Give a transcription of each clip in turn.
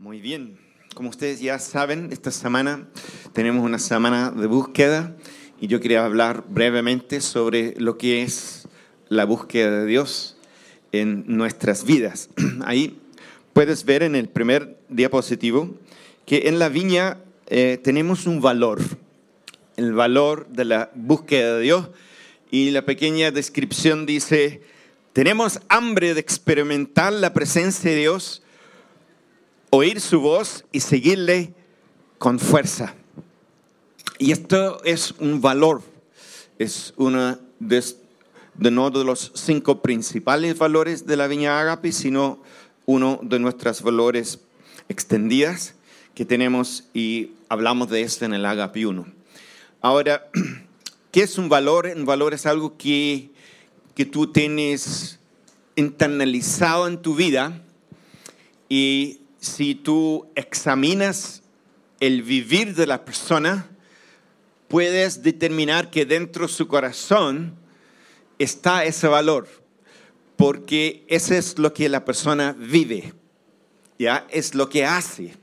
Muy bien. Como ustedes ya saben, esta semana tenemos una semana de búsqueda y yo quería hablar brevemente sobre lo que es la búsqueda de Dios en nuestras vidas. Ahí puedes ver en el primer diapositivo que en la viña eh, tenemos un valor, el valor de la búsqueda de Dios y la pequeña descripción dice, tenemos hambre de experimentar la presencia de Dios oír su voz y seguirle con fuerza. Y esto es un valor, es uno de, no de los cinco principales valores de la Viña Agape, sino uno de nuestros valores extendidas que tenemos y hablamos de esto en el Agape 1. Ahora, ¿qué es un valor? Un valor es algo que, que tú tienes internalizado en tu vida y si tú examinas el vivir de la persona, puedes determinar que dentro de su corazón está ese valor, porque ese es lo que la persona vive, ya es lo que hace.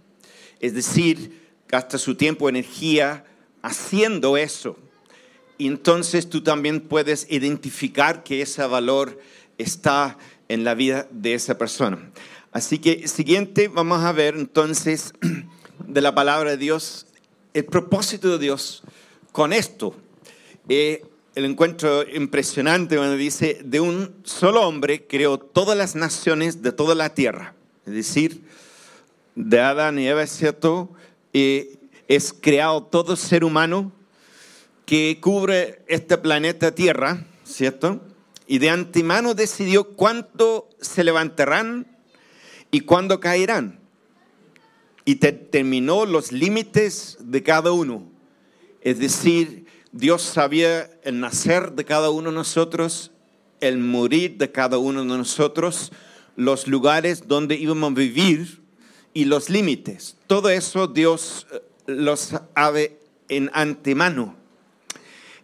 Es decir, gasta su tiempo, energía haciendo eso. Y entonces tú también puedes identificar que ese valor está en la vida de esa persona. Así que siguiente vamos a ver entonces de la palabra de Dios, el propósito de Dios con esto. Eh, el encuentro impresionante cuando dice, de un solo hombre creó todas las naciones de toda la tierra. Es decir, de Adán y Eva, cierto, eh, es creado todo ser humano que cubre este planeta Tierra, ¿cierto? Y de antemano decidió cuánto se levantarán y cuándo caerán. Y determinó los límites de cada uno. Es decir, Dios sabía el nacer de cada uno de nosotros, el morir de cada uno de nosotros, los lugares donde íbamos a vivir y los límites. Todo eso Dios eh, los sabe en antemano.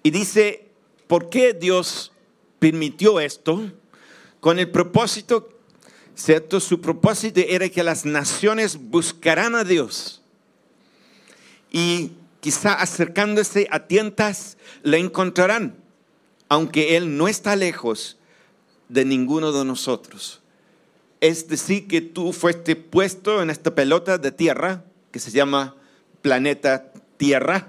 Y dice, ¿por qué Dios permitió esto? Con el propósito ¿cierto? Su propósito era que las naciones buscarán a Dios y quizá acercándose a tientas le encontrarán, aunque Él no está lejos de ninguno de nosotros. Es decir, que tú fuiste puesto en esta pelota de tierra que se llama planeta Tierra.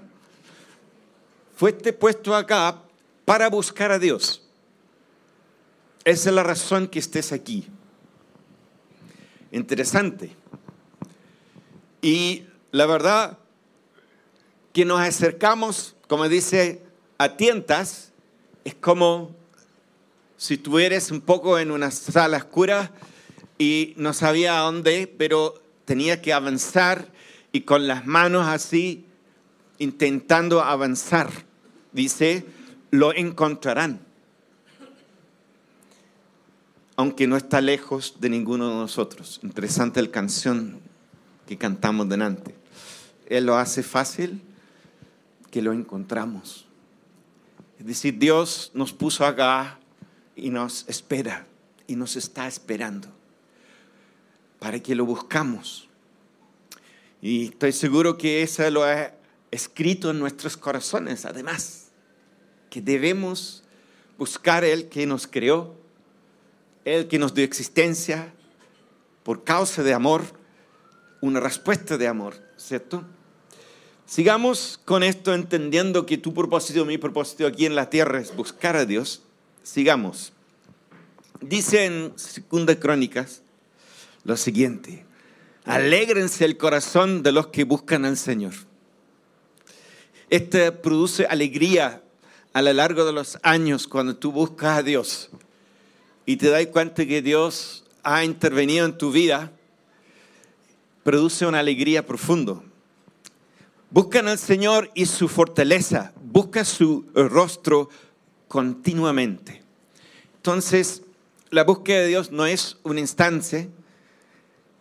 Fuiste puesto acá para buscar a Dios. Esa es la razón que estés aquí interesante. Y la verdad que nos acercamos, como dice, a tientas, es como si tú eres un poco en una sala oscura y no sabía a dónde, pero tenía que avanzar y con las manos así, intentando avanzar. Dice, lo encontrarán aunque no está lejos de ninguno de nosotros. Interesante la canción que cantamos delante. Él lo hace fácil que lo encontramos. Es decir, Dios nos puso acá y nos espera y nos está esperando para que lo buscamos. Y estoy seguro que eso lo ha escrito en nuestros corazones, además, que debemos buscar el que nos creó el que nos dio existencia por causa de amor, una respuesta de amor, ¿cierto? Sigamos con esto entendiendo que tu propósito, mi propósito aquí en la tierra es buscar a Dios. Sigamos. Dice en Segunda Crónicas lo siguiente: Alégrense el corazón de los que buscan al Señor. Este produce alegría a lo largo de los años cuando tú buscas a Dios y te das cuenta que Dios ha intervenido en tu vida, produce una alegría profunda. Buscan al Señor y su fortaleza, busca su rostro continuamente. Entonces, la búsqueda de Dios no es una instancia,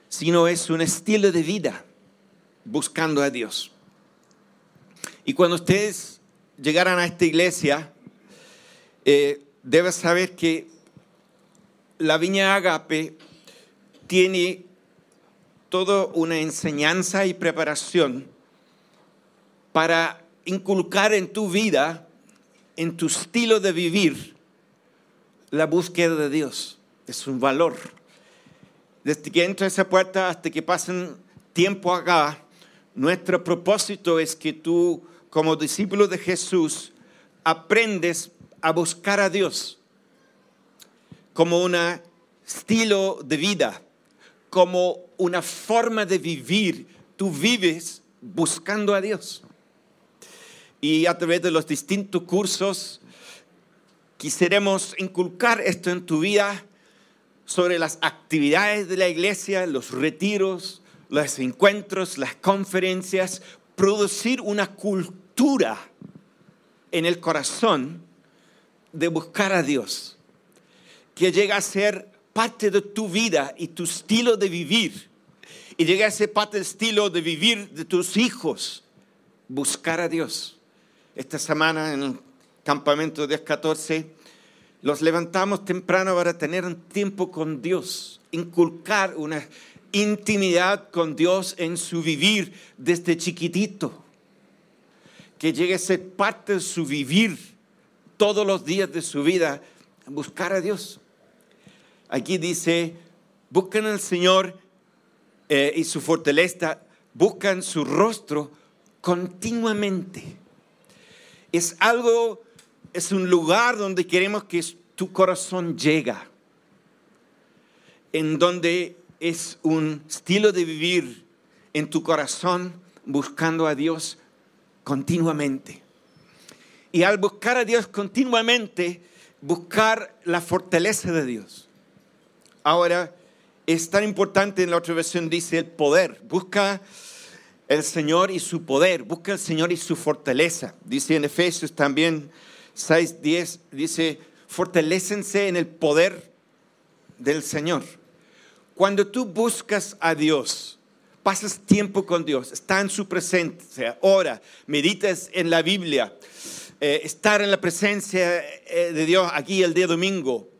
sino es un estilo de vida buscando a Dios. Y cuando ustedes llegaran a esta iglesia, eh, debes saber que la viña Agape tiene toda una enseñanza y preparación para inculcar en tu vida, en tu estilo de vivir, la búsqueda de Dios. Es un valor. Desde que entra esa puerta hasta que pasen tiempo acá, nuestro propósito es que tú, como discípulo de Jesús, aprendes a buscar a Dios como un estilo de vida, como una forma de vivir. Tú vives buscando a Dios. Y a través de los distintos cursos, quisiéramos inculcar esto en tu vida sobre las actividades de la iglesia, los retiros, los encuentros, las conferencias, producir una cultura en el corazón de buscar a Dios, que llega a ser parte de tu vida y tu estilo de vivir, y llega a ser parte del estilo de vivir de tus hijos, buscar a Dios. Esta semana en el campamento 10-14 los levantamos temprano para tener un tiempo con Dios, inculcar una intimidad con Dios en su vivir desde chiquitito, que llegue a ser parte de su vivir todos los días de su vida, buscar a Dios. Aquí dice, buscan al Señor eh, y su fortaleza, buscan su rostro continuamente. Es algo, es un lugar donde queremos que tu corazón llega, en donde es un estilo de vivir en tu corazón buscando a Dios continuamente. Y al buscar a Dios continuamente, buscar la fortaleza de Dios. Ahora, es tan importante en la otra versión, dice el poder. Busca el Señor y su poder, busca el Señor y su fortaleza. Dice en Efesios también 6:10, dice, fortalécense en el poder del Señor. Cuando tú buscas a Dios, pasas tiempo con Dios, está en su presencia, ora, meditas en la Biblia, eh, estar en la presencia eh, de Dios aquí el día domingo,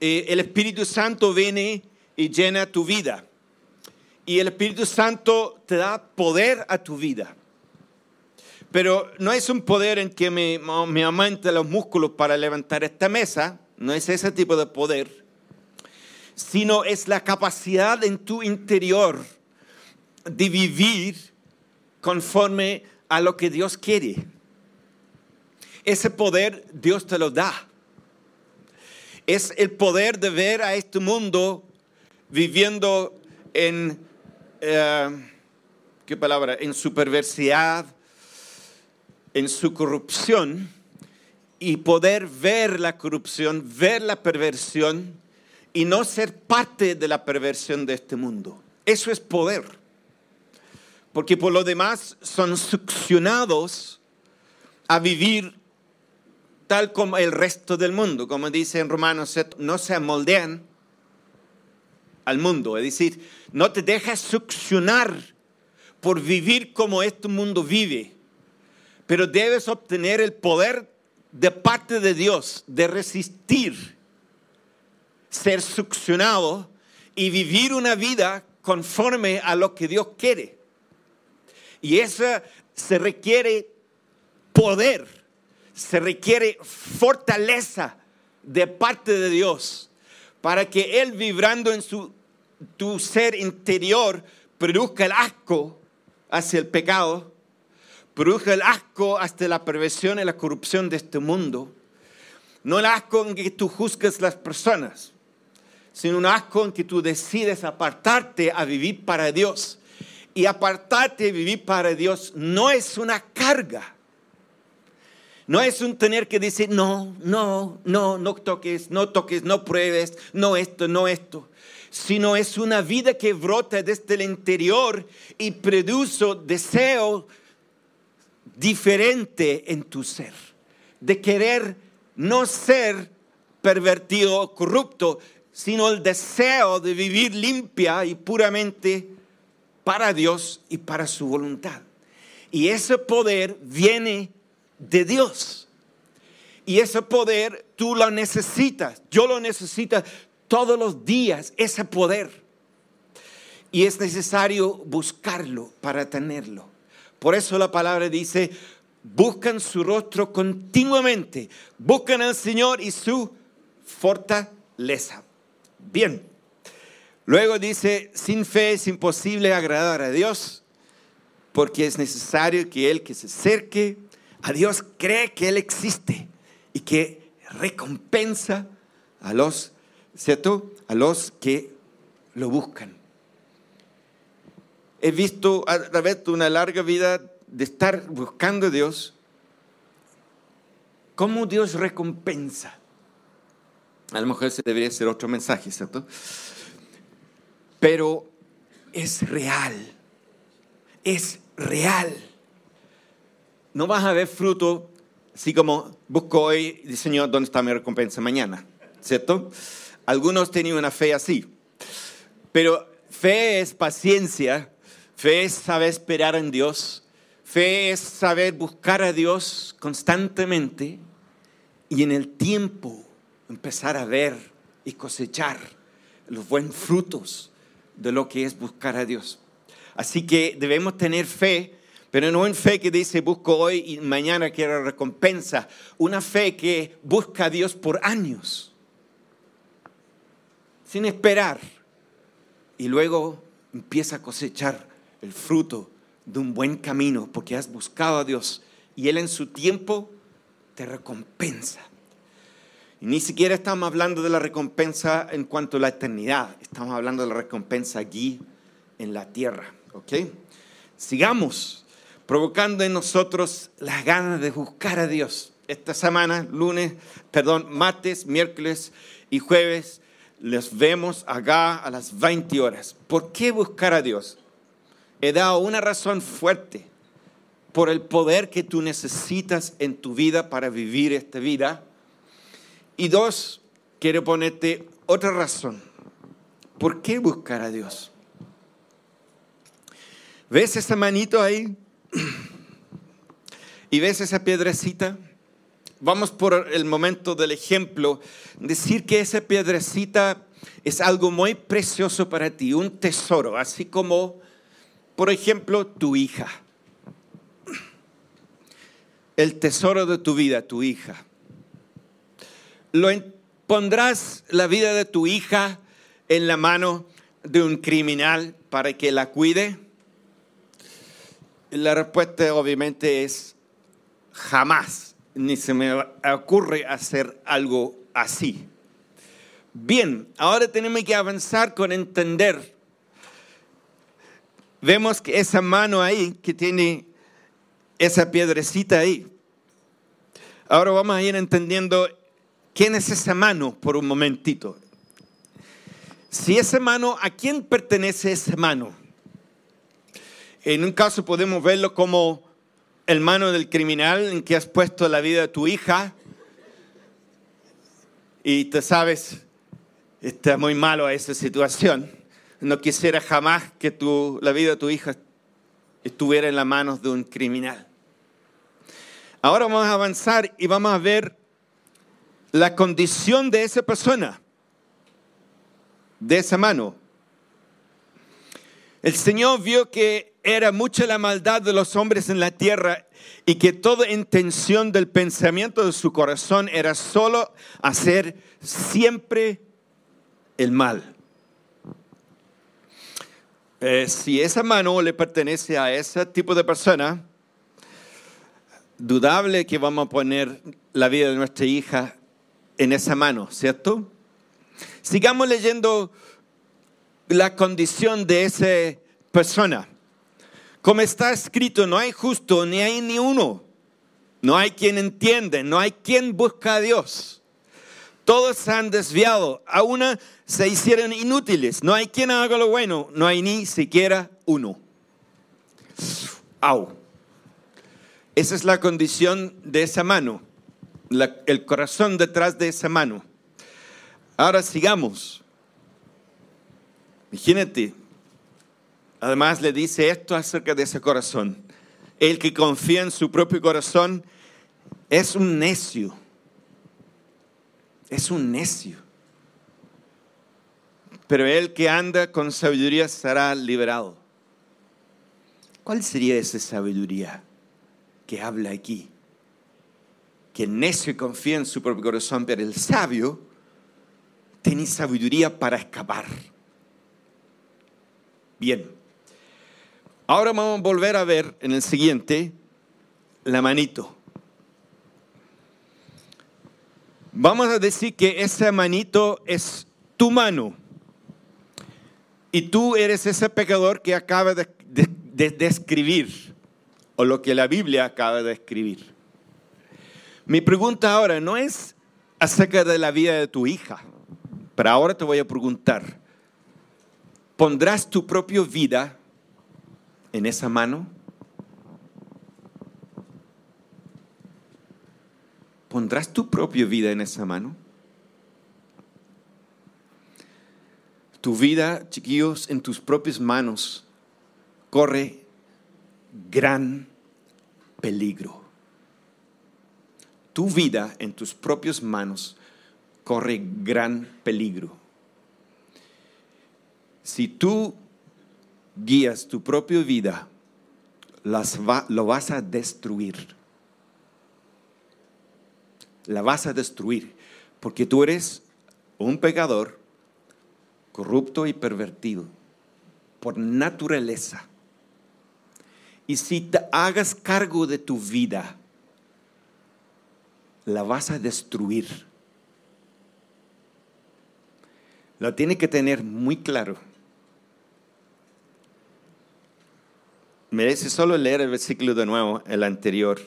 eh, el Espíritu Santo viene y llena tu vida. Y el Espíritu Santo te da poder a tu vida. Pero no es un poder en que me, me los músculos para levantar esta mesa, no es ese tipo de poder sino es la capacidad en tu interior de vivir conforme a lo que Dios quiere. Ese poder Dios te lo da. Es el poder de ver a este mundo viviendo en, eh, ¿qué palabra? En su perversidad, en su corrupción, y poder ver la corrupción, ver la perversión, y no ser parte de la perversión de este mundo. Eso es poder. Porque por lo demás son succionados a vivir tal como el resto del mundo. Como dice en Romanos, no se amoldean al mundo. Es decir, no te dejas succionar por vivir como este mundo vive. Pero debes obtener el poder de parte de Dios de resistir ser succionado y vivir una vida conforme a lo que Dios quiere. Y eso se requiere poder, se requiere fortaleza de parte de Dios para que Él vibrando en su, tu ser interior produzca el asco hacia el pecado, produzca el asco hasta la perversión y la corrupción de este mundo. No el asco en que tú juzgues las personas, sino un asco en que tú decides apartarte a vivir para Dios. Y apartarte a vivir para Dios no es una carga. No es un tener que decir, no, no, no, no toques, no toques, no pruebes, no esto, no esto. Sino es una vida que brota desde el interior y produce deseo diferente en tu ser. De querer no ser pervertido o corrupto, sino el deseo de vivir limpia y puramente para Dios y para su voluntad. Y ese poder viene de Dios. Y ese poder tú lo necesitas, yo lo necesito todos los días, ese poder. y es necesario buscarlo para tenerlo. Por eso la palabra dice, buscan su rostro continuamente, buscan al Señor y su fortaleza. Bien. Luego dice, sin fe es imposible agradar a Dios, porque es necesario que el que se acerque a Dios cree que Él existe y que recompensa a los, ¿cierto? A los que lo buscan. He visto a través de una larga vida de estar buscando a Dios, cómo Dios recompensa. A lo mejor ese debería ser otro mensaje, ¿cierto? Pero es real, es real. No vas a ver fruto así como busco hoy Señor, ¿dónde está mi recompensa mañana? ¿Cierto? Algunos tenían una fe así. Pero fe es paciencia, fe es saber esperar en Dios, fe es saber buscar a Dios constantemente y en el tiempo empezar a ver y cosechar los buenos frutos de lo que es buscar a Dios. Así que debemos tener fe, pero no en fe que dice busco hoy y mañana quiero recompensa, una fe que busca a Dios por años, sin esperar, y luego empieza a cosechar el fruto de un buen camino porque has buscado a Dios y Él en su tiempo te recompensa. Y ni siquiera estamos hablando de la recompensa en cuanto a la eternidad, estamos hablando de la recompensa aquí en la tierra. ¿Ok? Sigamos provocando en nosotros las ganas de buscar a Dios. Esta semana, lunes, perdón, martes, miércoles y jueves, les vemos acá a las 20 horas. ¿Por qué buscar a Dios? He dado una razón fuerte por el poder que tú necesitas en tu vida para vivir esta vida y dos, quiero ponerte otra razón. ¿Por qué buscar a Dios? ¿Ves esa manito ahí? ¿Y ves esa piedrecita? Vamos por el momento del ejemplo. Decir que esa piedrecita es algo muy precioso para ti, un tesoro, así como, por ejemplo, tu hija. El tesoro de tu vida, tu hija. ¿Lo pondrás la vida de tu hija en la mano de un criminal para que la cuide? La respuesta obviamente es jamás, ni se me ocurre hacer algo así. Bien, ahora tenemos que avanzar con entender. Vemos que esa mano ahí, que tiene esa piedrecita ahí. Ahora vamos a ir entendiendo ¿Quién es esa mano por un momentito? Si esa mano, ¿a quién pertenece esa mano? En un caso podemos verlo como el mano del criminal en que has puesto la vida de tu hija y te sabes, está muy malo esa situación. No quisiera jamás que tu, la vida de tu hija estuviera en las manos de un criminal. Ahora vamos a avanzar y vamos a ver la condición de esa persona, de esa mano. El Señor vio que era mucha la maldad de los hombres en la tierra y que toda intención del pensamiento de su corazón era solo hacer siempre el mal. Eh, si esa mano le pertenece a ese tipo de persona, dudable que vamos a poner la vida de nuestra hija en esa mano, ¿cierto? Sigamos leyendo la condición de esa persona. Como está escrito, no hay justo ni hay ni uno. No hay quien entiende, no hay quien busca a Dios. Todos se han desviado, a una se hicieron inútiles. No hay quien haga lo bueno, no hay ni siquiera uno. Au. Esa es la condición de esa mano el corazón detrás de esa mano. Ahora sigamos. Imagínate. Además le dice esto acerca de ese corazón. El que confía en su propio corazón es un necio. Es un necio. pero el que anda con sabiduría será liberado. ¿Cuál sería esa sabiduría que habla aquí? Que el necio confía en su propio corazón, pero el sabio tiene sabiduría para escapar. Bien. Ahora vamos a volver a ver en el siguiente la manito. Vamos a decir que esa manito es tu mano. Y tú eres ese pecador que acaba de, describir, o lo que la Biblia acaba de escribir. Mi pregunta ahora no es acerca de la vida de tu hija, pero ahora te voy a preguntar, ¿pondrás tu propia vida en esa mano? ¿Pondrás tu propia vida en esa mano? Tu vida, chiquillos, en tus propias manos corre gran peligro. Tu vida en tus propias manos corre gran peligro. Si tú guías tu propia vida, lo vas a destruir la vas a destruir, porque tú eres un pecador corrupto y pervertido por naturaleza. Y si te hagas cargo de tu vida, la vas a destruir. Lo tiene que tener muy claro. Merece solo leer el versículo de nuevo, el anterior.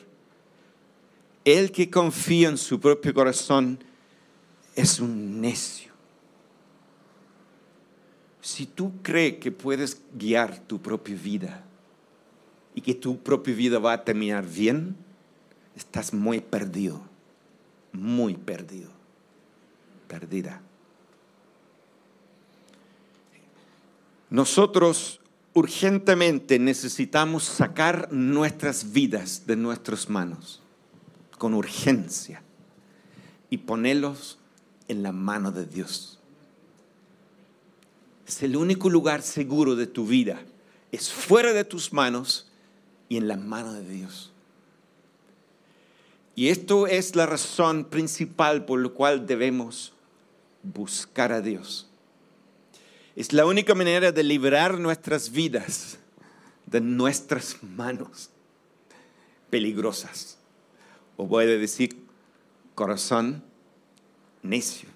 El que confía en su propio corazón es un necio. Si tú crees que puedes guiar tu propia vida y que tu propia vida va a terminar bien, estás muy perdido, muy perdido, perdida. Nosotros urgentemente necesitamos sacar nuestras vidas de nuestras manos con urgencia y ponerlos en la mano de Dios. Es el único lugar seguro de tu vida. Es fuera de tus manos y en la mano de Dios. Y esto es la razón principal por la cual debemos buscar a Dios. Es la única manera de liberar nuestras vidas de nuestras manos peligrosas o puede decir corazón necio.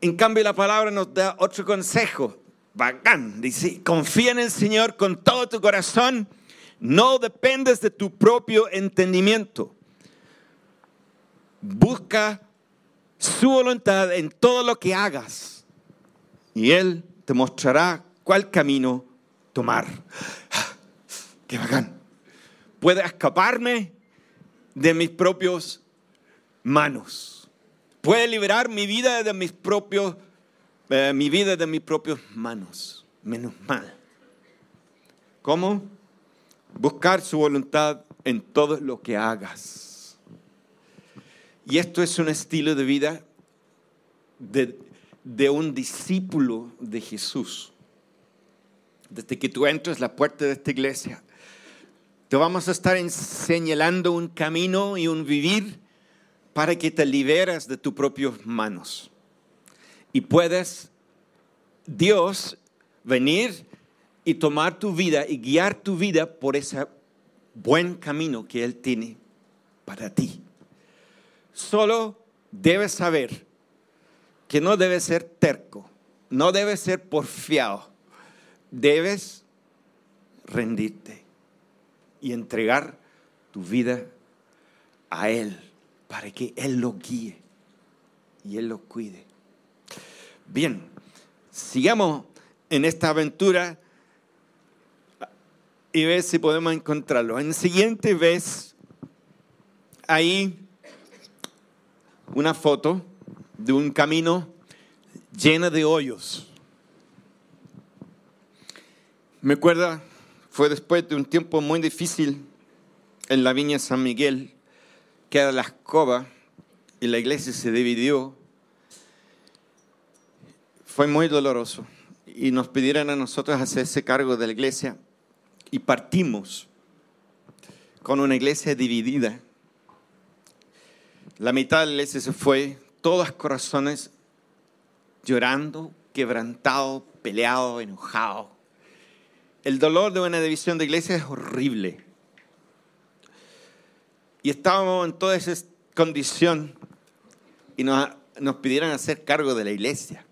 En cambio, la palabra nos da otro consejo, bacán. Dice, confía en el Señor con todo tu corazón, no dependes de tu propio entendimiento. Busca su voluntad en todo lo que hagas y Él te mostrará cuál camino tomar. ¡Qué bacán! Puede escaparme de mis propios manos. Puede liberar mi vida de mis propios, eh, mi vida de mis manos. Menos mal. ¿Cómo? Buscar su voluntad en todo lo que hagas. Y esto es un estilo de vida de, de un discípulo de Jesús. Desde que tú entras la puerta de esta iglesia, te vamos a estar señalando un camino y un vivir para que te liberas de tus propias manos. Y puedes, Dios, venir y tomar tu vida y guiar tu vida por ese buen camino que Él tiene para ti. Solo debes saber que no debes ser terco, no debes ser porfiado, debes rendirte y entregar tu vida a Él para que Él lo guíe y Él lo cuide. Bien, sigamos en esta aventura y ver si podemos encontrarlo. En el siguiente ves ahí una foto de un camino lleno de hoyos. Me acuerda fue después de un tiempo muy difícil en la viña San Miguel, que era la escoba y la iglesia se dividió. fue muy doloroso y nos pidieron a nosotros hacerse cargo de la iglesia y partimos con una iglesia dividida. La mitad de la iglesia se fue, todos corazones llorando, quebrantados, peleados, enojados. El dolor de una división de iglesia es horrible. Y estábamos en toda esa condición y nos, nos pidieron hacer cargo de la iglesia.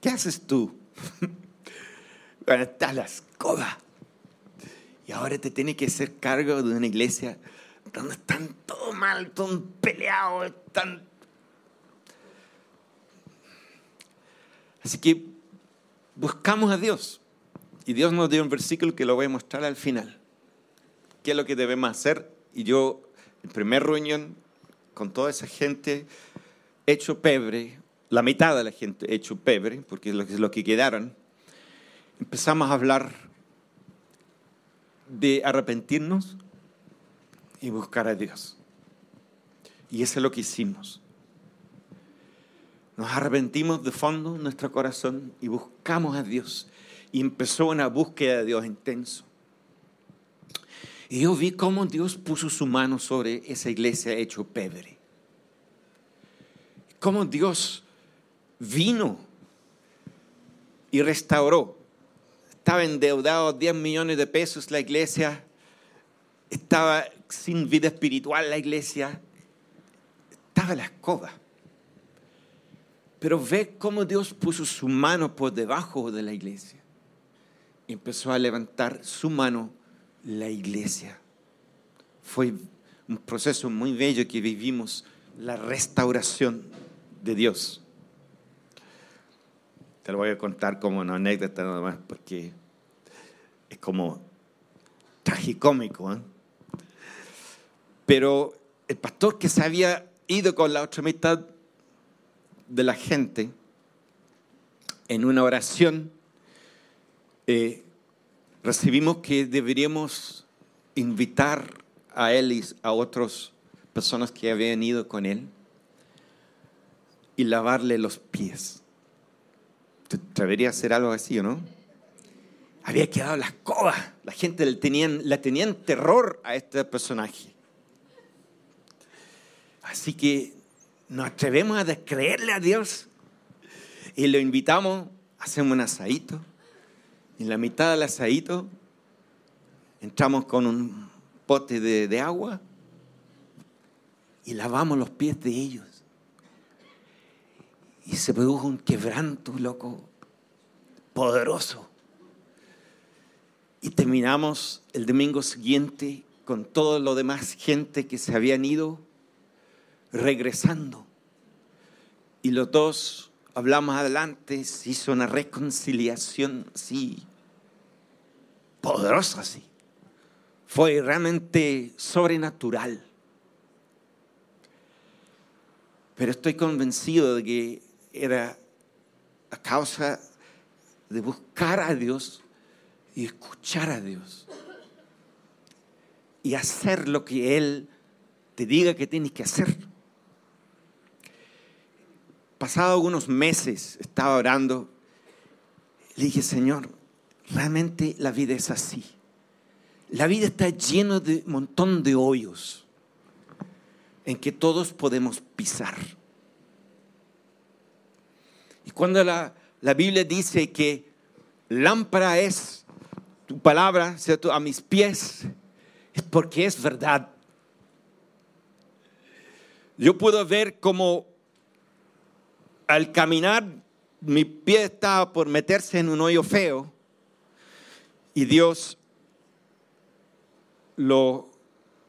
¿Qué haces tú? bueno, está la escoba. Y ahora te tienes que hacer cargo de una iglesia donde están todo mal, todo peleados, están... Así que buscamos a Dios. Y Dios nos dio un versículo que lo voy a mostrar al final. ¿Qué es lo que debemos hacer? Y yo, en primer reunión, con toda esa gente, hecho pebre, la mitad de la gente hecho pebre, porque es lo que, quedaron, empezamos a hablar de arrepentirnos y buscar a Dios. Y eso es lo que hicimos. Nos arrepentimos de fondo nuestro corazón y buscamos a Dios. Y empezó una búsqueda de Dios intenso. Y yo vi cómo Dios puso su mano sobre esa iglesia hecho pebre. Cómo Dios vino y restauró. Estaba endeudado 10 millones de pesos la iglesia, estaba sin vida espiritual la iglesia, estaba la escoba. Pero ve cómo Dios puso su mano por debajo de la iglesia. Y empezó a levantar su mano la iglesia. Fue un proceso muy bello que vivimos, la restauración de Dios. Te lo voy a contar como una anécdota nada más, porque es como tragicómico. ¿eh? Pero el pastor que se había ido con la otra mitad de la gente, en una oración, eh, recibimos que deberíamos invitar a él y a otras personas que habían ido con él y lavarle los pies. ¿Te a hacer algo así no? Había quedado la escoba. La gente le tenían, tenían terror a este personaje. Así que nos atrevemos a descreerle a Dios y lo invitamos, hacemos un asadito. En la mitad del asadito entramos con un pote de, de agua y lavamos los pies de ellos. Y se produjo un quebranto, loco, poderoso. Y terminamos el domingo siguiente con todo lo demás gente que se habían ido regresando. Y los dos hablamos adelante, se hizo una reconciliación así, poderosa así. Fue realmente sobrenatural. Pero estoy convencido de que era a causa de buscar a Dios y escuchar a Dios. Y hacer lo que Él te diga que tienes que hacer. Pasado algunos meses estaba orando, le dije, Señor, realmente la vida es así. La vida está llena de un montón de hoyos en que todos podemos pisar. Y cuando la, la Biblia dice que lámpara es tu palabra, ¿cierto? A mis pies, es porque es verdad. Yo puedo ver como al caminar mi pie estaba por meterse en un hoyo feo y Dios lo,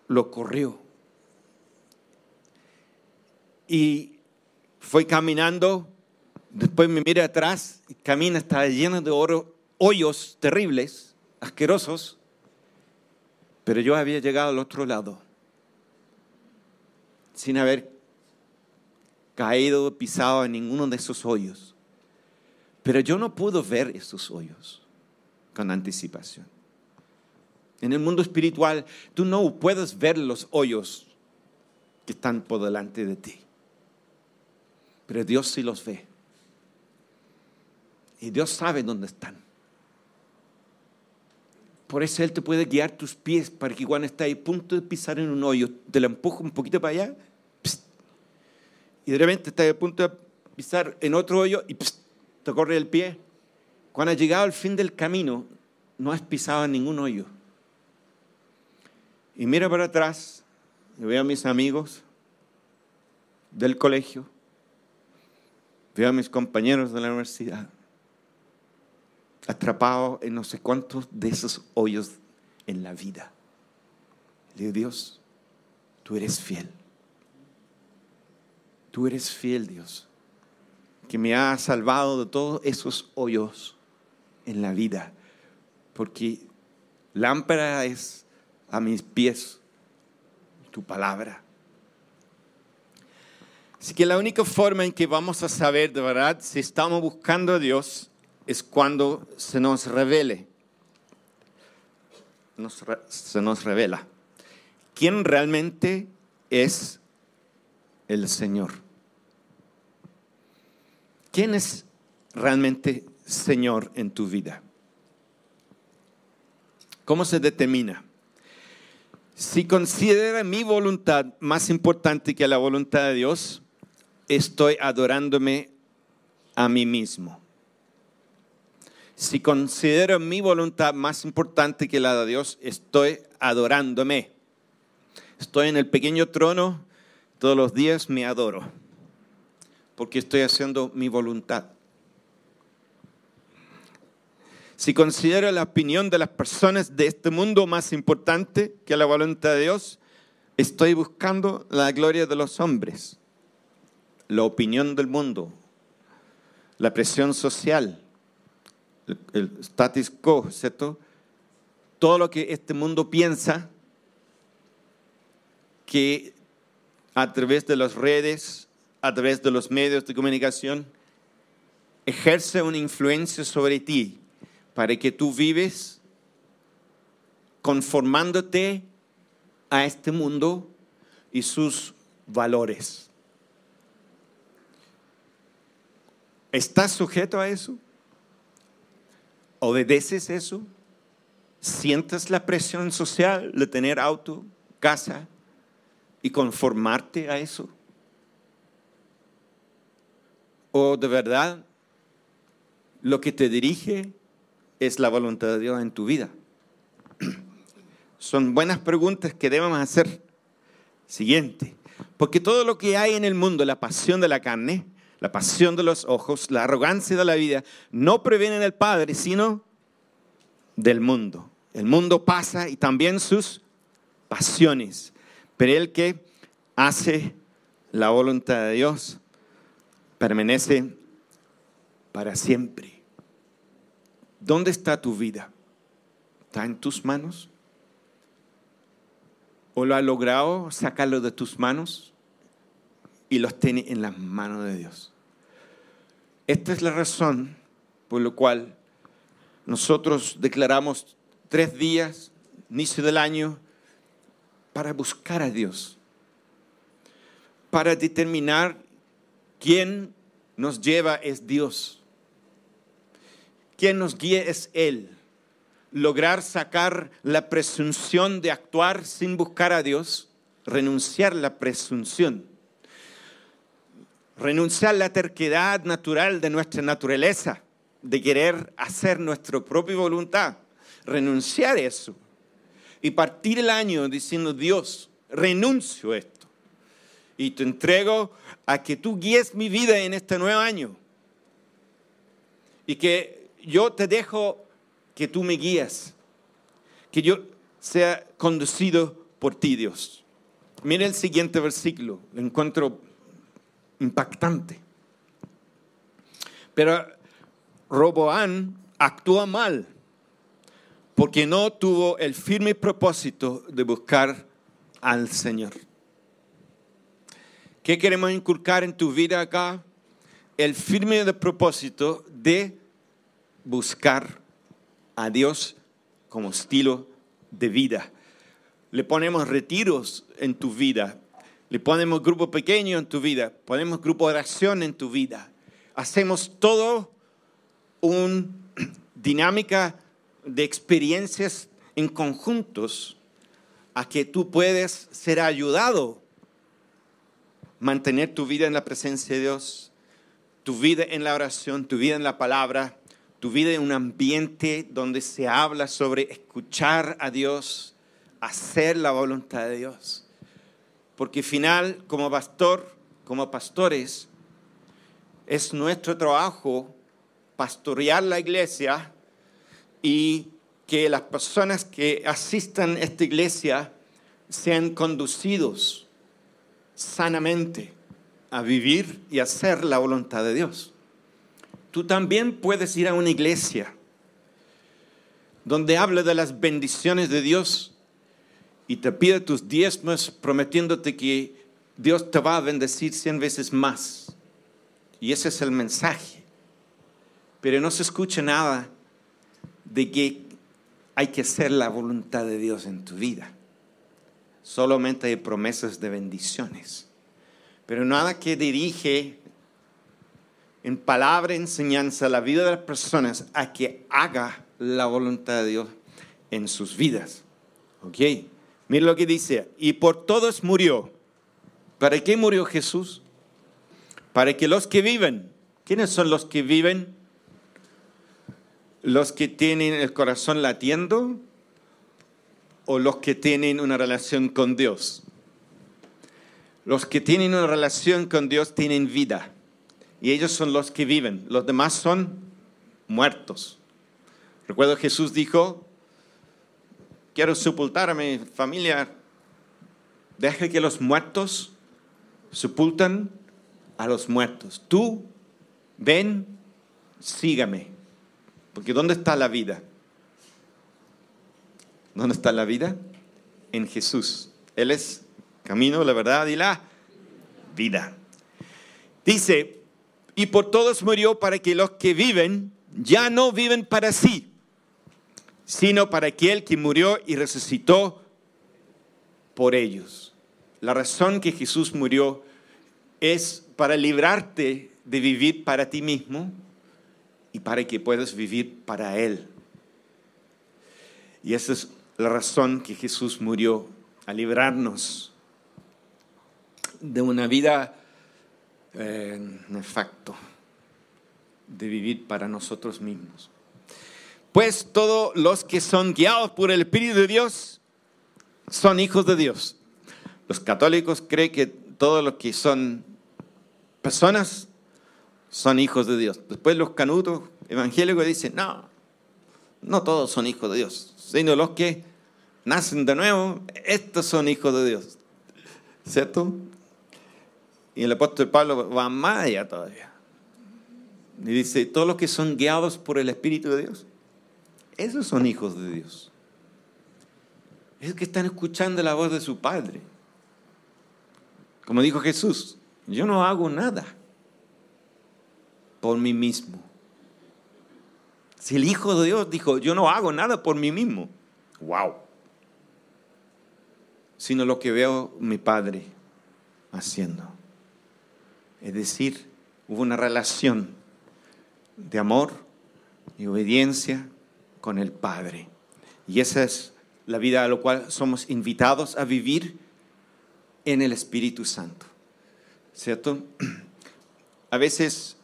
lo corrió. Y fue caminando Después me mira atrás y camina, está lleno de oro, hoyos terribles, asquerosos. Pero yo había llegado al otro lado, sin haber caído pisado en ninguno de esos hoyos. Pero yo no puedo ver esos hoyos con anticipación. En el mundo espiritual, tú no puedes ver los hoyos que están por delante de ti. Pero Dios sí los ve. Y Dios sabe dónde están. Por eso Él te puede guiar tus pies para que cuando estás a punto de pisar en un hoyo, te lo empuja un poquito para allá, y de repente estás a punto de pisar en otro hoyo y te corre el pie. Cuando has llegado al fin del camino, no has pisado en ningún hoyo. Y mira para atrás veo a mis amigos del colegio, veo a mis compañeros de la universidad atrapado en no sé cuántos de esos hoyos en la vida. Le digo, Dios, tú eres fiel. Tú eres fiel, Dios, que me has salvado de todos esos hoyos en la vida. Porque lámpara es a mis pies tu palabra. Así que la única forma en que vamos a saber de verdad si estamos buscando a Dios es cuando se nos revele, se nos revela quién realmente es el Señor. ¿Quién es realmente Señor en tu vida? ¿Cómo se determina? Si considera mi voluntad más importante que la voluntad de Dios, estoy adorándome a mí mismo si considero mi voluntad más importante que la de Dios, estoy adorándome. Estoy en el pequeño trono, todos los días me adoro, porque estoy haciendo mi voluntad. Si considero la opinión de las personas de este mundo más importante que la voluntad de Dios, estoy buscando la gloria de los hombres, la opinión del mundo, la presión social, el status quo, ¿cierto? Todo lo que este mundo piensa que a través de las redes, a través de los medios de comunicación, ejerce una influencia sobre ti para que tú vives conformándote a este mundo y sus valores. ¿Estás sujeto a eso? ¿Obedeces eso? ¿Sientes la presión social de tener auto, casa y conformarte a eso? ¿O de verdad lo que te dirige es la voluntad de Dios en tu vida? Son buenas preguntas que debemos hacer. Siguiente, porque todo lo que hay en el mundo, la pasión de la carne, la pasión de los ojos, la arrogancia de la vida, no previenen del Padre, sino del mundo. El mundo pasa y también sus pasiones, pero el que hace la voluntad de Dios permanece para siempre. ¿Dónde está tu vida? ¿Está en tus manos? ¿O lo ha logrado sacarlo de tus manos? y los tiene en las manos de Dios. Esta es la razón por la cual nosotros declaramos tres días, inicio del año, para buscar a Dios, para determinar quién nos lleva es Dios, quién nos guía es Él. Lograr sacar la presunción de actuar sin buscar a Dios, renunciar la presunción renunciar la terquedad natural de nuestra naturaleza, de querer hacer nuestra propia voluntad, renunciar eso y partir el año diciendo, Dios, renuncio a esto y te entrego a que tú guíes mi vida en este nuevo año y que yo te dejo que tú me guías, que yo sea conducido por ti, Dios. Mira el siguiente versículo, lo encuentro impactante. Pero Roboán actúa mal porque no tuvo el firme propósito de buscar al Señor. ¿Qué queremos inculcar en tu vida acá? El firme propósito de buscar a Dios como estilo de vida. Le ponemos retiros en tu vida, le ponemos grupo pequeño en tu vida, ponemos grupo de oración en tu vida. Hacemos todo una dinámica de experiencias en conjuntos a que tú puedes ser ayudado mantener tu vida en la presencia de Dios, tu vida en la oración, tu vida en la palabra, tu vida en un ambiente donde se habla sobre escuchar a Dios, hacer la voluntad de Dios. Porque al final, como pastor, como pastores, es nuestro trabajo pastorear la iglesia y que las personas que asistan a esta iglesia sean conducidos sanamente a vivir y hacer la voluntad de Dios. Tú también puedes ir a una iglesia donde hable de las bendiciones de Dios y te pide tus diezmos prometiéndote que Dios te va a bendecir cien veces más. Y ese es el mensaje. Pero no se escucha nada de que hay que hacer la voluntad de Dios en tu vida. Solamente hay promesas de bendiciones. Pero nada que dirige en palabra, enseñanza, la vida de las personas a que haga la voluntad de Dios en sus vidas. ¿Ok? Mira lo que dice. Y por todos murió. ¿Para qué murió Jesús? Para que los que viven, ¿quiénes son los que viven? ¿Los que tienen el corazón latiendo o los que tienen una relación con Dios? Los que tienen una relación con Dios tienen vida y ellos son los que viven. Los demás son muertos. Recuerdo Jesús dijo, quiero sepultar a mi familia, deje que los muertos sepultan a los muertos. Tú, ven, sígame. Porque ¿dónde está la vida? ¿Dónde está la vida? En Jesús. Él es camino, la verdad y la vida. Dice, y por todos murió para que los que viven ya no viven para sí, sino para aquel que murió y resucitó por ellos. La razón que Jesús murió es para librarte de vivir para ti mismo y para que puedas vivir para Él. Y esa es la razón que Jesús murió, a librarnos de una vida eh, nefacto de vivir para nosotros mismos. Pues todos los que son guiados por el Espíritu de Dios son hijos de Dios. Los católicos creen que todos los que son personas son hijos de Dios. Después los canutos evangélicos dicen, no, no todos son hijos de Dios, sino los que nacen de nuevo, estos son hijos de Dios. ¿Cierto? Y el apóstol Pablo va más allá todavía. Y dice, todos los que son guiados por el Espíritu de Dios, esos son hijos de Dios. Es que están escuchando la voz de su Padre. Como dijo Jesús, yo no hago nada por mí mismo. Si el Hijo de Dios dijo, yo no hago nada por mí mismo, wow. Sino lo que veo mi Padre haciendo. Es decir, hubo una relación de amor y obediencia con el Padre. Y esa es la vida a la cual somos invitados a vivir en el Espíritu Santo. ¿Cierto? A veces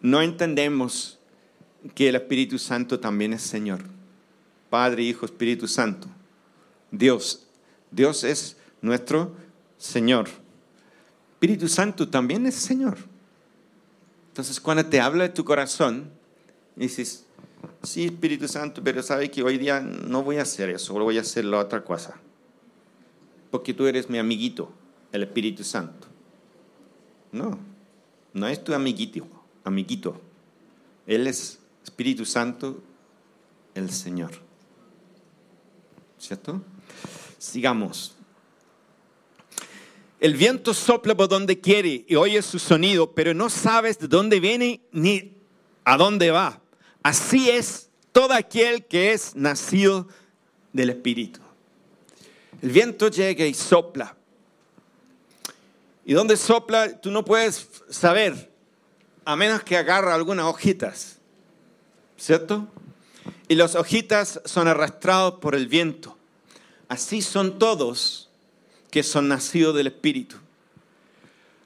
no entendemos que el Espíritu Santo también es Señor. Padre, Hijo, Espíritu Santo. Dios. Dios es nuestro Señor. Espíritu Santo también es Señor. Entonces, cuando te habla de tu corazón, dices, sí, Espíritu Santo, pero sabe que hoy día no voy a hacer eso, voy a hacer la otra cosa. Porque tú eres mi amiguito, el Espíritu Santo. No, no es tu amiguito, amiguito. Él es Espíritu Santo, el Señor. ¿Cierto? Sigamos. El viento sopla por donde quiere y oyes su sonido, pero no sabes de dónde viene ni a dónde va. Así es todo aquel que es nacido del Espíritu. El viento llega y sopla. Y donde sopla, tú no puedes saber, a menos que agarra algunas hojitas. ¿cierto? Y las hojitas son arrastrados por el viento. Así son todos que son nacidos del Espíritu.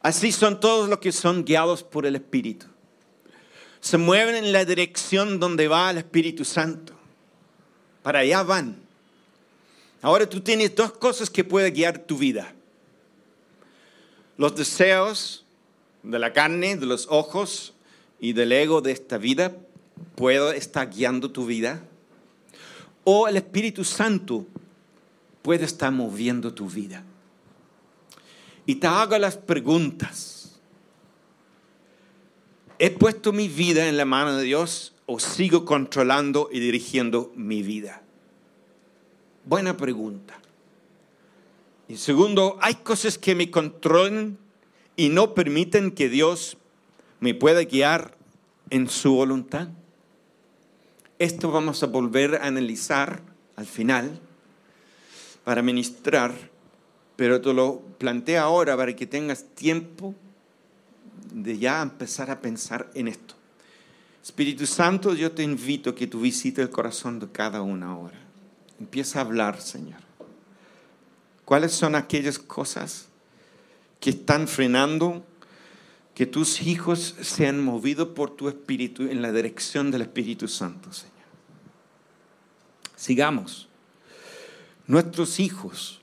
Así son todos los que son guiados por el Espíritu. Se mueven en la dirección donde va el Espíritu Santo. Para allá van. Ahora tú tienes dos cosas que pueden guiar tu vida. Los deseos de la carne, de los ojos y del ego de esta vida puede estar guiando tu vida. O el Espíritu Santo puede estar moviendo tu vida. Y te hago las preguntas. ¿He puesto mi vida en la mano de Dios o sigo controlando y dirigiendo mi vida? Buena pregunta. Y segundo, hay cosas que me controlan y no permiten que Dios me pueda guiar en su voluntad. Esto vamos a volver a analizar al final para ministrar, pero te lo planteo ahora para que tengas tiempo de ya empezar a pensar en esto. Espíritu Santo, yo te invito a que tú visites el corazón de cada una ahora. Empieza a hablar, Señor. ¿Cuáles son aquellas cosas que están frenando que tus hijos sean movidos por tu espíritu en la dirección del Espíritu Santo, Señor? Sigamos. Nuestros hijos.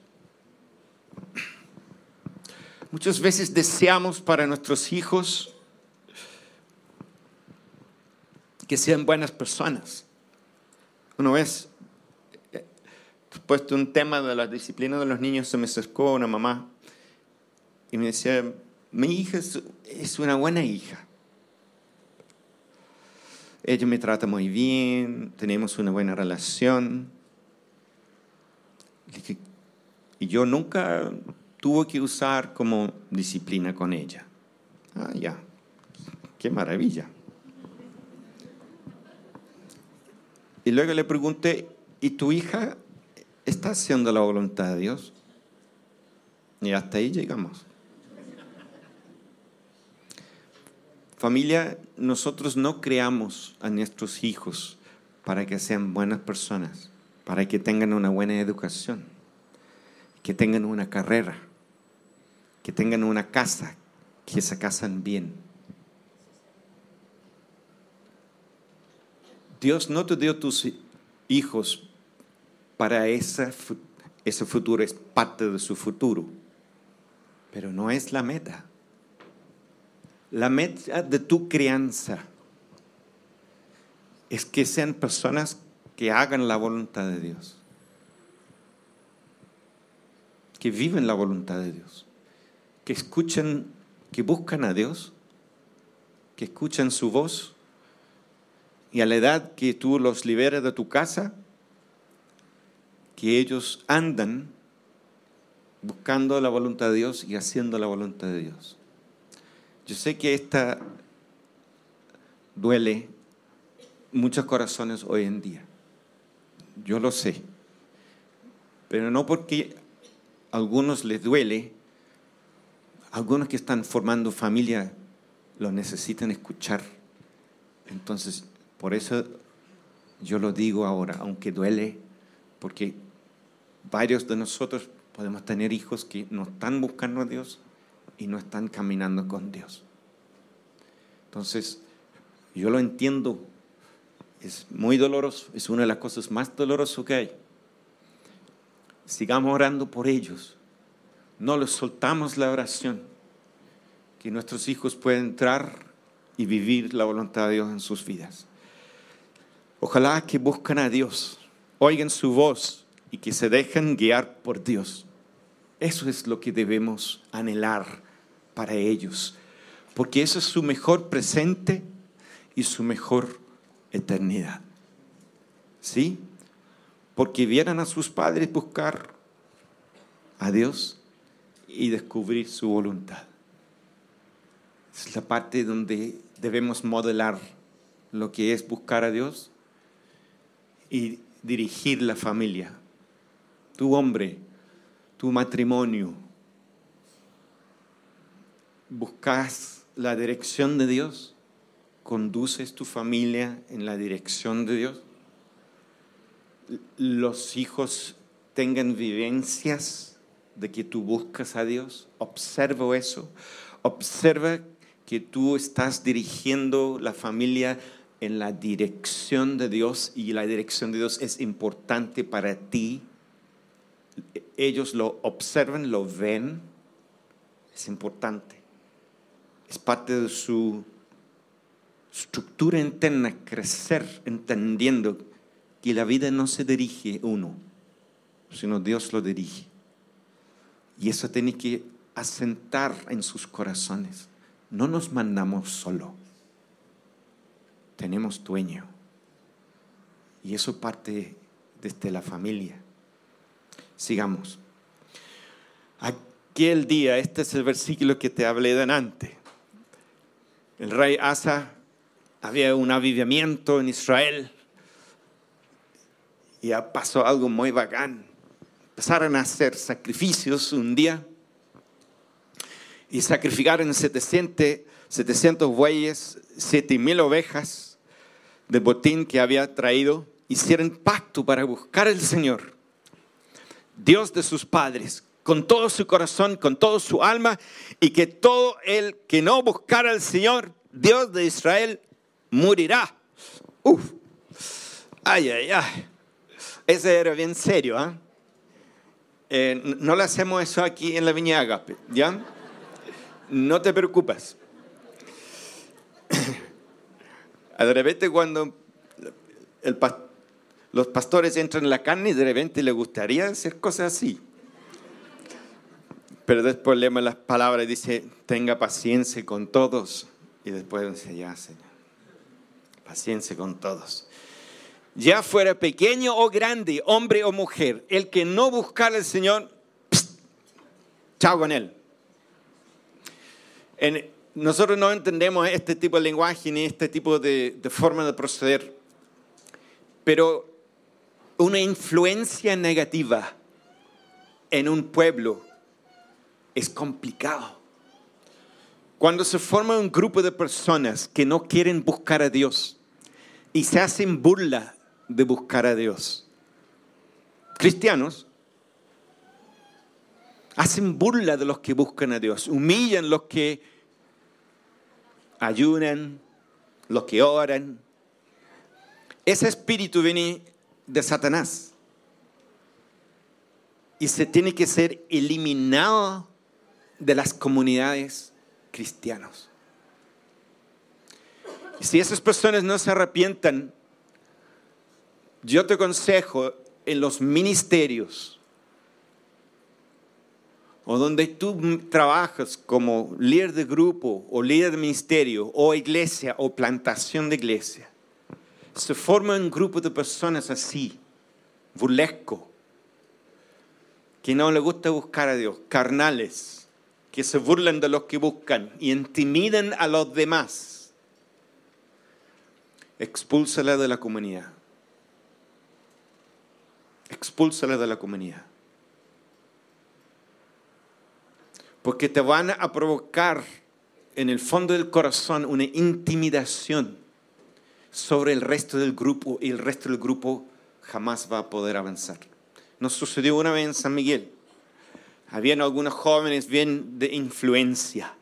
Muchas veces deseamos para nuestros hijos que sean buenas personas. Una vez, puesto un tema de la disciplina de los niños, se me acercó una mamá y me decía, mi hija es, una buena hija. Ella me trata muy bien, tenemos una buena relación. Y yo nunca tuve que usar como disciplina con ella. Ah, ya, qué maravilla. Y luego le pregunté, ¿y tu hija está haciendo la voluntad de Dios? Y hasta ahí llegamos. Familia, nosotros no creamos a nuestros hijos para que sean buenas personas, para que tengan una buena educación, que tengan una carrera, que tengan una casa, que se casan bien. Dios no te dio tus hijos para ese, ese futuro, es parte de su futuro, pero no es la meta. La meta de tu crianza es que sean personas que hagan la voluntad de Dios, que viven la voluntad de Dios, que escuchen, que buscan a Dios, que escuchen su voz. Y a la edad que tú los liberes de tu casa, que ellos andan buscando la voluntad de Dios y haciendo la voluntad de Dios. Yo sé que esta duele muchos corazones hoy en día. Yo lo sé. Pero no porque a algunos les duele, algunos que están formando familia lo necesitan escuchar. Entonces, por eso yo lo digo ahora, aunque duele, porque varios de nosotros podemos tener hijos que no están buscando a Dios, y no están caminando con Dios. Entonces, yo lo entiendo, es muy doloroso, es una de las cosas más dolorosas que hay. Sigamos orando por ellos, no les soltamos la oración, que nuestros hijos puedan entrar y vivir la voluntad de Dios en sus vidas. Ojalá que busquen a Dios, oigan su voz y que se dejen guiar por Dios. Eso es lo que debemos anhelar para ellos, porque eso es su mejor presente y su mejor eternidad. ¿Sí? Porque vieran a sus padres buscar a Dios y descubrir su voluntad. Es la parte donde debemos modelar lo que es buscar a Dios y dirigir la familia. Tu hombre, tu matrimonio, buscas la dirección de Dios conduces tu familia en la dirección de Dios? ¿Los hijos tengan vivencias de que tú buscas a Dios? Observo eso. Observa que tú estás dirigiendo la familia en la dirección de Dios y la dirección de Dios es importante para ti. Ellos lo observan, lo ven, es importante. Es parte de su estructura interna, crecer entendiendo que la vida no se dirige uno, sino Dios lo dirige. Y eso tiene que asentar en sus corazones. No nos mandamos solo, tenemos dueño. Y eso parte desde la familia. Sigamos. Aquel día, este es el versículo que te hablé de antes. El rey Asa había un avivamiento en Israel y pasó algo muy bacán. Empezaron a hacer sacrificios un día y sacrificaron 700, 700 bueyes, 7000 ovejas de botín que había traído. Hicieron pacto para buscar al Señor, Dios de sus padres, con todo su corazón, con toda su alma, y que todo el que no buscara al Señor, Dios de Israel, morirá. Uf. Ay, ay, ay. Ese era bien serio, ¿ah? ¿eh? no le hacemos eso aquí en la Viña Agape, ¿ya? No te preocupes. De repente cuando los pastores entran en la carne de repente les gustaría hacer cosas así. Pero después leemos las palabras y dice, tenga paciencia con todos. Y después dice, ya, Señor, paciencia con todos. Ya fuera pequeño o grande, hombre o mujer, el que no buscara al Señor, chao con él nosotros no entendemos este tipo de lenguaje ni este tipo de, de forma de proceder, pero una influencia negativa en un pueblo es complicado. Cuando se forma un grupo de personas que no quieren buscar a Dios y se hacen burla de buscar a Dios, cristianos hacen burla de los que buscan a Dios, humillan los que ayunan, los que oran. Ese espíritu viene de Satanás y se tiene que ser eliminado de las comunidades cristianas. Si esas personas no se arrepientan, yo te aconsejo en los ministerios, o donde tú trabajas como líder de grupo o líder de ministerio o iglesia o plantación de iglesia, se forma un grupo de personas así, burlesco, que no le gusta buscar a Dios, carnales, que se burlan de los que buscan y intimidan a los demás. Expúlsala de la comunidad. Expúlsala de la comunidad. porque te van a provocar en el fondo del corazón una intimidación sobre el resto del grupo y el resto del grupo jamás va a poder avanzar. Nos sucedió una vez en San Miguel. Habían algunos jóvenes bien de influencia.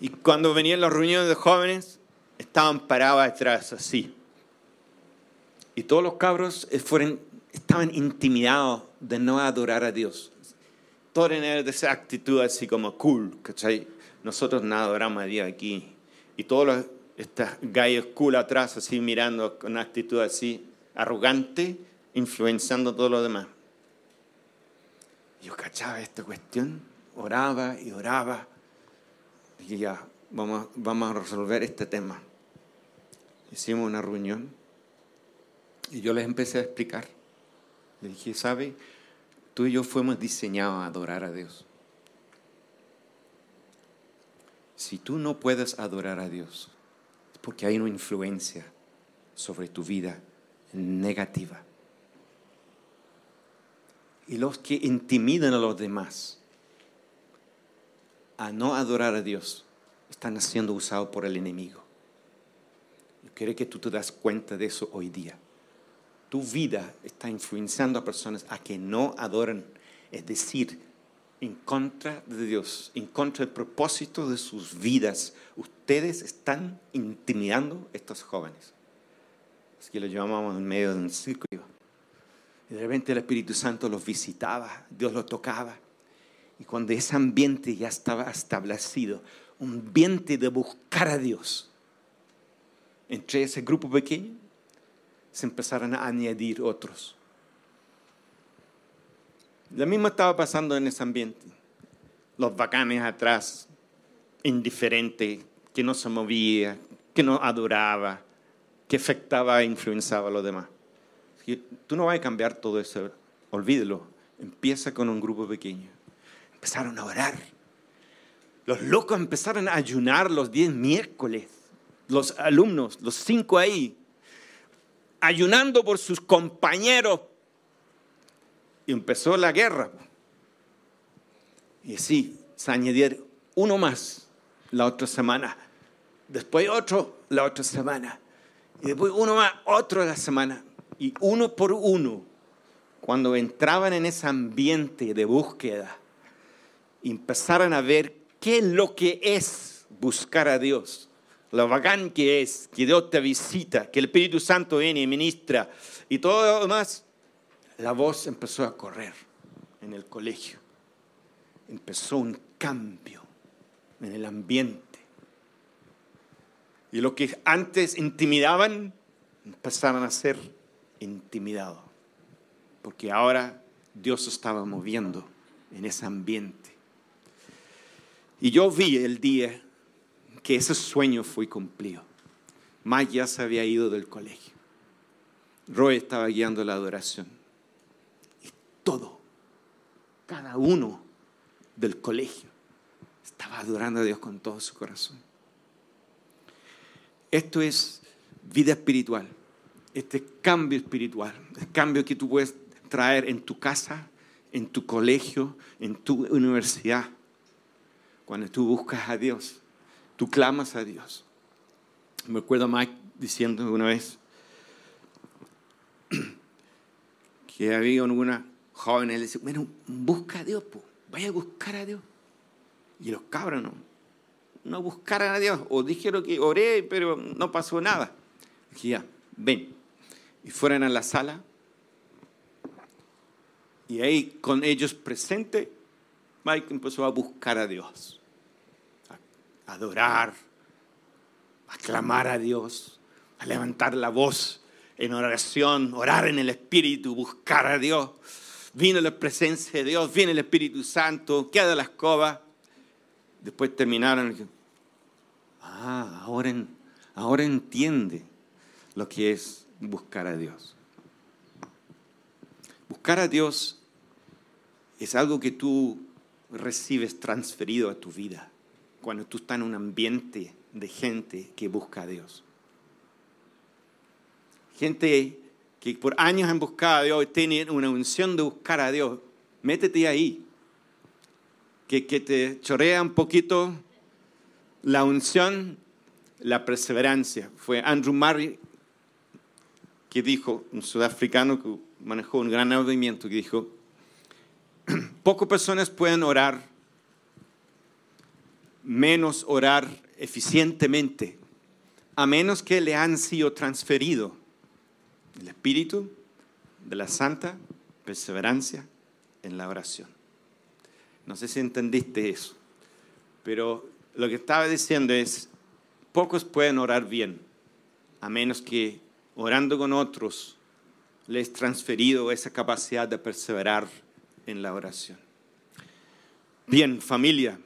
Y cuando venían las reuniones de jóvenes, estaban parados atrás así. Y todos los cabros fueron, estaban intimidados de no adorar a Dios tener esa actitud así como cool, ¿cachai? Nosotros nada adoramos a Dios aquí. Y todos los, estos gallos cool atrás, así mirando con una actitud así arrogante, influenciando todo lo demás. Yo cachaba esta cuestión, oraba y oraba. Y ya, vamos, vamos a resolver este tema. Hicimos una reunión y yo les empecé a explicar. Le dije, ¿sabe? Tú y yo fuimos diseñados a adorar a Dios. Si tú no puedes adorar a Dios, es porque hay una influencia sobre tu vida negativa. Y los que intimidan a los demás a no adorar a Dios están siendo usados por el enemigo. Yo quiero que tú te das cuenta de eso hoy día. Tu vida está influenciando a personas a que no adoren, es decir, en contra de Dios, en contra del propósito de sus vidas. Ustedes están intimidando a estos jóvenes. Así que los llevamos en medio de un círculo. Y de repente el Espíritu Santo los visitaba, Dios los tocaba. Y cuando ese ambiente ya estaba establecido, un ambiente de buscar a Dios, entre ese grupo pequeño, se empezaron a añadir otros. Lo mismo estaba pasando en ese ambiente. Los bacanes atrás, indiferente, que no se movía, que no adoraba, que afectaba e influenciaba a los demás. Tú no vas a cambiar todo eso, olvídelo. Empieza con un grupo pequeño. Empezaron a orar. Los locos empezaron a ayunar los 10 miércoles. Los alumnos, los cinco ahí, ayunando por sus compañeros y empezó la guerra. Y así se añadieron uno más la otra semana, después otro la otra semana, y después uno más, otro la semana, y uno por uno, cuando entraban en ese ambiente de búsqueda, empezaron a ver qué es lo que es buscar a Dios, lo bacán que es, que Dios te visita, que el Espíritu Santo viene y ministra, y todo lo demás la voz empezó a correr en el colegio. Empezó un cambio en el ambiente. Y lo que antes intimidaban, empezaron a ser intimidados. Porque ahora Dios estaba moviendo en ese ambiente. Y yo vi el día que ese sueño fue cumplido. Mike ya se había ido del colegio. Roy estaba guiando la adoración todo, cada uno del colegio estaba adorando a Dios con todo su corazón. Esto es vida espiritual, este cambio espiritual, el cambio que tú puedes traer en tu casa, en tu colegio, en tu universidad. Cuando tú buscas a Dios, tú clamas a Dios. Me acuerdo Mike diciendo una vez que había una jóvenes le dicen, bueno, busca a Dios, vaya a buscar a Dios. Y los cabros no, no buscaran a Dios, o dijeron que oré, pero no pasó nada. Dije, ven. Y fueron a la sala, y ahí con ellos presentes, Mike empezó a buscar a Dios, a adorar, a clamar a Dios, a levantar la voz en oración, orar en el Espíritu, buscar a Dios vino la presencia de Dios, viene el Espíritu Santo, queda la escoba. Después terminaron. Ah, ahora, ahora entiende lo que es buscar a Dios. Buscar a Dios es algo que tú recibes transferido a tu vida cuando tú estás en un ambiente de gente que busca a Dios. Gente que por años han buscado a Dios y tienen una unción de buscar a Dios, métete ahí. Que, que te chorea un poquito la unción, la perseverancia. Fue Andrew Murray que dijo, un sudafricano que manejó un gran movimiento, que dijo, pocas personas pueden orar, menos orar eficientemente, a menos que le han sido transferido el espíritu de la santa perseverancia en la oración. No sé si entendiste eso, pero lo que estaba diciendo es, pocos pueden orar bien, a menos que orando con otros les transferido esa capacidad de perseverar en la oración. Bien, familia,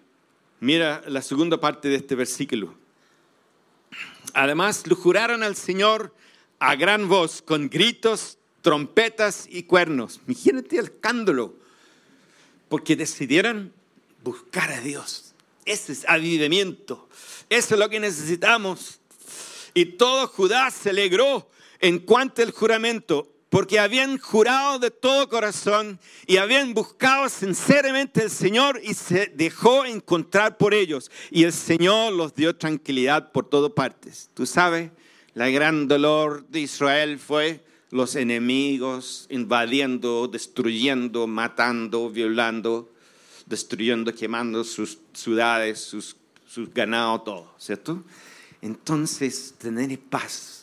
mira la segunda parte de este versículo. Además, lo juraron al Señor a gran voz, con gritos, trompetas y cuernos. Imagínate el escándalo, porque decidieron buscar a Dios. Ese es avivamiento, eso es lo que necesitamos. Y todo Judá se alegró en cuanto al juramento porque habían jurado de todo corazón y habían buscado sinceramente al Señor y se dejó encontrar por ellos. Y el Señor los dio tranquilidad por todas partes. Tú sabes, la gran dolor de Israel fue los enemigos invadiendo, destruyendo, matando, violando, destruyendo, quemando sus ciudades, sus, sus ganados, todo, ¿cierto? Entonces, tener paz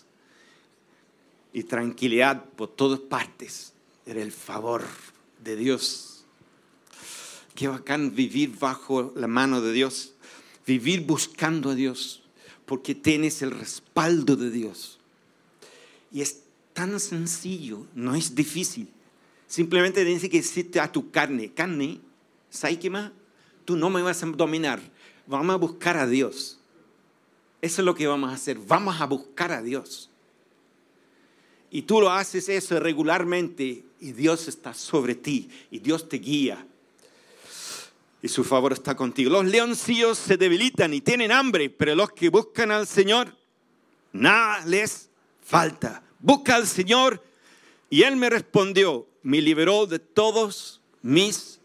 y tranquilidad por todas partes. Era el favor de Dios. Qué bacán vivir bajo la mano de Dios, vivir buscando a Dios, porque tienes el respaldo de Dios. Y es tan sencillo, no es difícil. Simplemente tienes que decirte a tu carne, carne, ¿sabes qué más? Tú no me vas a dominar, vamos a buscar a Dios. Eso es lo que vamos a hacer, vamos a buscar a Dios. Y tú lo haces eso regularmente y Dios está sobre ti y Dios te guía. Y su favor está contigo. Los leoncillos se debilitan y tienen hambre, pero los que buscan al Señor, nada les falta. Busca al Señor y Él me respondió, me liberó de todos mis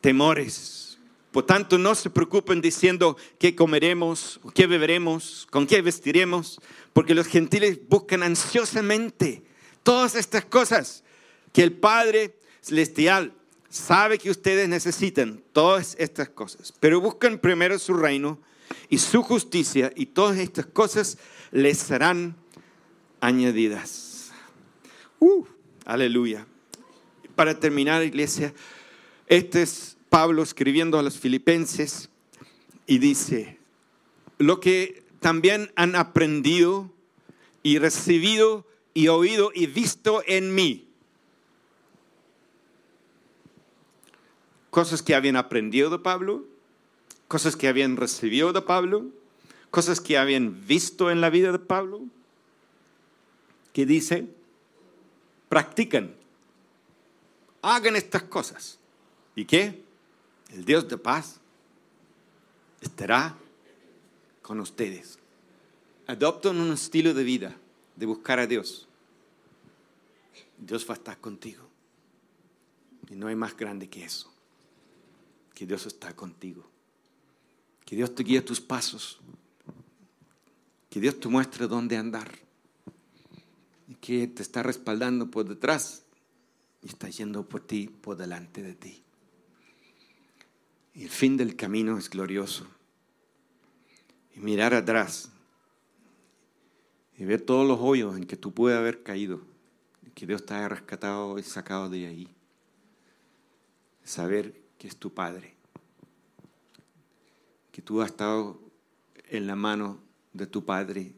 temores. Por tanto, no se preocupen diciendo qué comeremos, qué beberemos, con qué vestiremos, porque los gentiles buscan ansiosamente todas estas cosas que el Padre Celestial sabe que ustedes necesitan, todas estas cosas. Pero buscan primero su reino y su justicia y todas estas cosas les serán añadidas. Uh, aleluya. Para terminar, iglesia, este es Pablo escribiendo a los filipenses y dice, lo que también han aprendido y recibido y oído y visto en mí. Cosas que habían aprendido de Pablo, cosas que habían recibido de Pablo, cosas que habían visto en la vida de Pablo, que dice, practican, hagan estas cosas. ¿Y qué? El Dios de paz estará con ustedes. Adoptan un estilo de vida, de buscar a Dios. Dios va a estar contigo. Y no hay más grande que eso. Que Dios está contigo. Que Dios te guíe tus pasos. Que Dios te muestre dónde andar. Y que te está respaldando por detrás y está yendo por ti, por delante de ti. Y el fin del camino es glorioso y mirar atrás y ver todos los hoyos en que tú puedes haber caído, que Dios te haya rescatado y sacado de ahí. Saber que es tu Padre, que tú has estado en la mano de tu Padre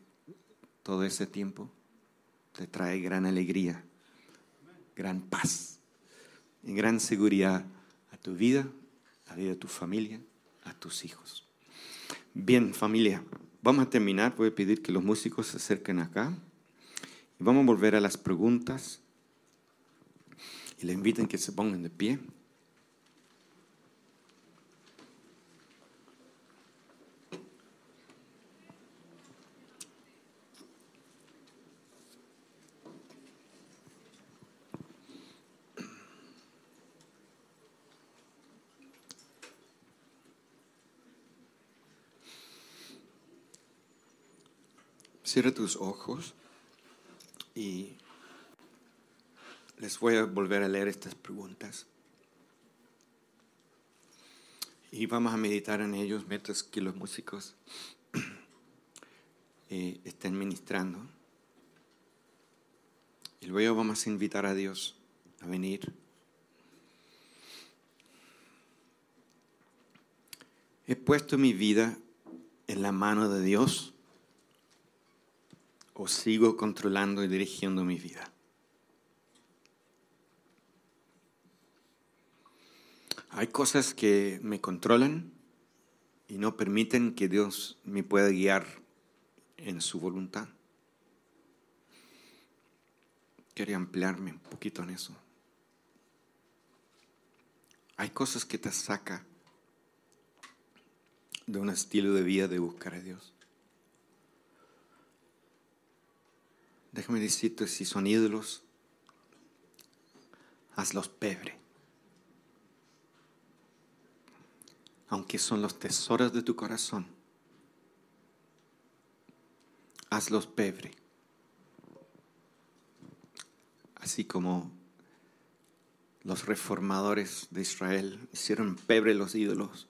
todo ese tiempo, te trae gran alegría, gran paz y gran seguridad a tu vida, a la vida de tu familia, a tus hijos. Bien, familia, vamos a terminar. Voy a pedir que los músicos se acerquen acá. Vamos a volver a las preguntas. Y le inviten que se pongan de pie. Cierra tus ojos y les voy a volver a leer estas preguntas. Y vamos a meditar en ellos mientras que los músicos eh, estén ministrando. Y luego vamos a invitar a Dios a venir. He puesto mi vida en la mano de Dios o sigo controlando y dirigiendo mi vida? Hay cosas que me controlan y no permiten que Dios me pueda guiar en su voluntad. Quería ampliarme un poquito en eso. Hay cosas que te saca de un estilo de vida de buscar a Dios. Déjame decirte si son ídolos hazlos pebre. Aunque son los tesoros de tu corazón, hazlos pebre. Así como los reformadores de Israel hicieron pebre los ídolos,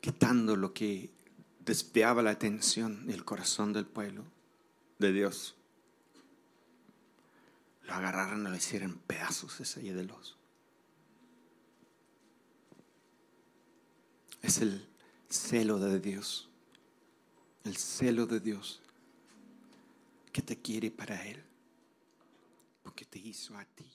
quitando lo que desviaba la atención y el corazón del pueblo de Dios. Lo agarraron y lo hicieron pedazos ese ídolos. Es el celo de Dios, el celo de Dios que te quiere para Él, porque te hizo a ti.